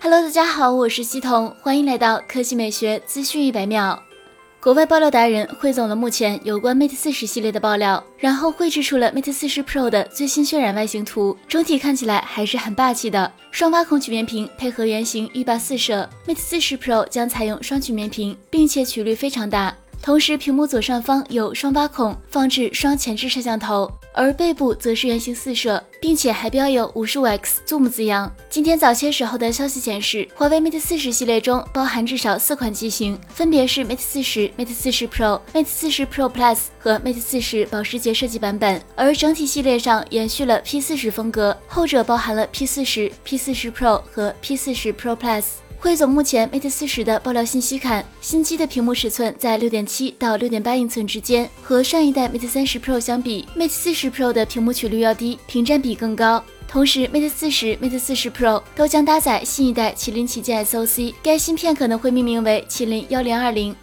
Hello，大家好，我是西彤，欢迎来到科技美学资讯一百秒。国外爆料达人汇总了目前有关 Mate 四十系列的爆料，然后绘制出了 Mate 四十 Pro 的最新渲染外形图，整体看起来还是很霸气的。双挖孔曲面屏配合圆形浴霸四摄，Mate 四十 Pro 将采用双曲面屏，并且曲率非常大。同时，屏幕左上方有双挖孔，放置双前置摄像头，而背部则是圆形四摄，并且还标有五十五 x zoom 字样。今天早些时候的消息显示，华为 Mate 四十系列中包含至少四款机型，分别是 Mate 四十、Mate 四十 Pro、Mate 四十 Pro Plus 和 Mate 四十保时捷设计版本。而整体系列上延续了 P 四十风格，后者包含了 P 四十、P 四十 Pro 和 P 四十 Pro Plus。汇总目前 Mate 四十的爆料信息看，新机的屏幕尺寸在六点七到六点八英寸之间，和上一代 Mate 三十 Pro 相比，Mate 四十 Pro 的屏幕曲率要低，屏占比更高。同时，Mate 四十、Mate 四十 Pro 都将搭载新一代麒麟旗舰 SoC，该芯片可能会命名为麒麟幺零二零。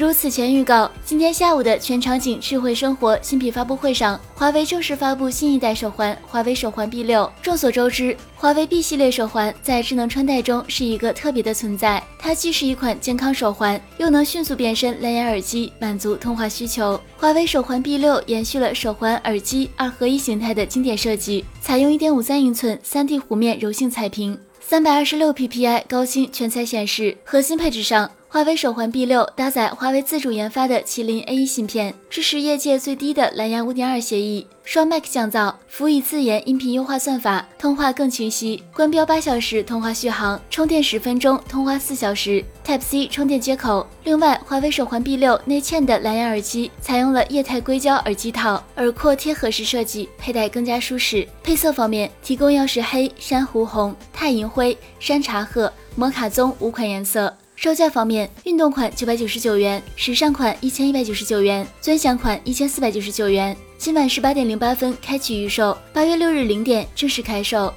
如此前预告，今天下午的全场景智慧生活新品发布会上，华为正式发布新一代手环——华为手环 B 六。众所周知，华为 B 系列手环在智能穿戴中是一个特别的存在。它既是一款健康手环，又能迅速变身蓝牙耳机，满足通话需求。华为手环 B 六延续了手环、耳机二合一形态的经典设计，采用1.53英寸 3D 弧面柔性彩屏，326 ppi 高清全彩显示。核心配置上。华为手环 B 六搭载华为自主研发的麒麟 A 一芯片，支持业界最低的蓝牙5.2协议，双麦克降噪，辅以自研音频优化算法，通话更清晰。官标八小时通话续航，充电十分钟，通话四小时。Type C 充电接口。另外，华为手环 B 六内嵌的蓝牙耳机采用了液态硅胶耳机套，耳廓贴合式设计，佩戴更加舒适。配色方面，提供曜石黑、珊瑚红、钛银灰、山茶褐、摩卡棕五款颜色。售价方面，运动款九百九十九元，时尚款一千一百九十九元，尊享款一千四百九十九元。今晚十八点零八分开启预售，八月六日零点正式开售。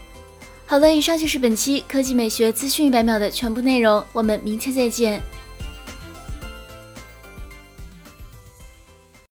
好了，以上就是本期科技美学资讯一百秒的全部内容，我们明天再见。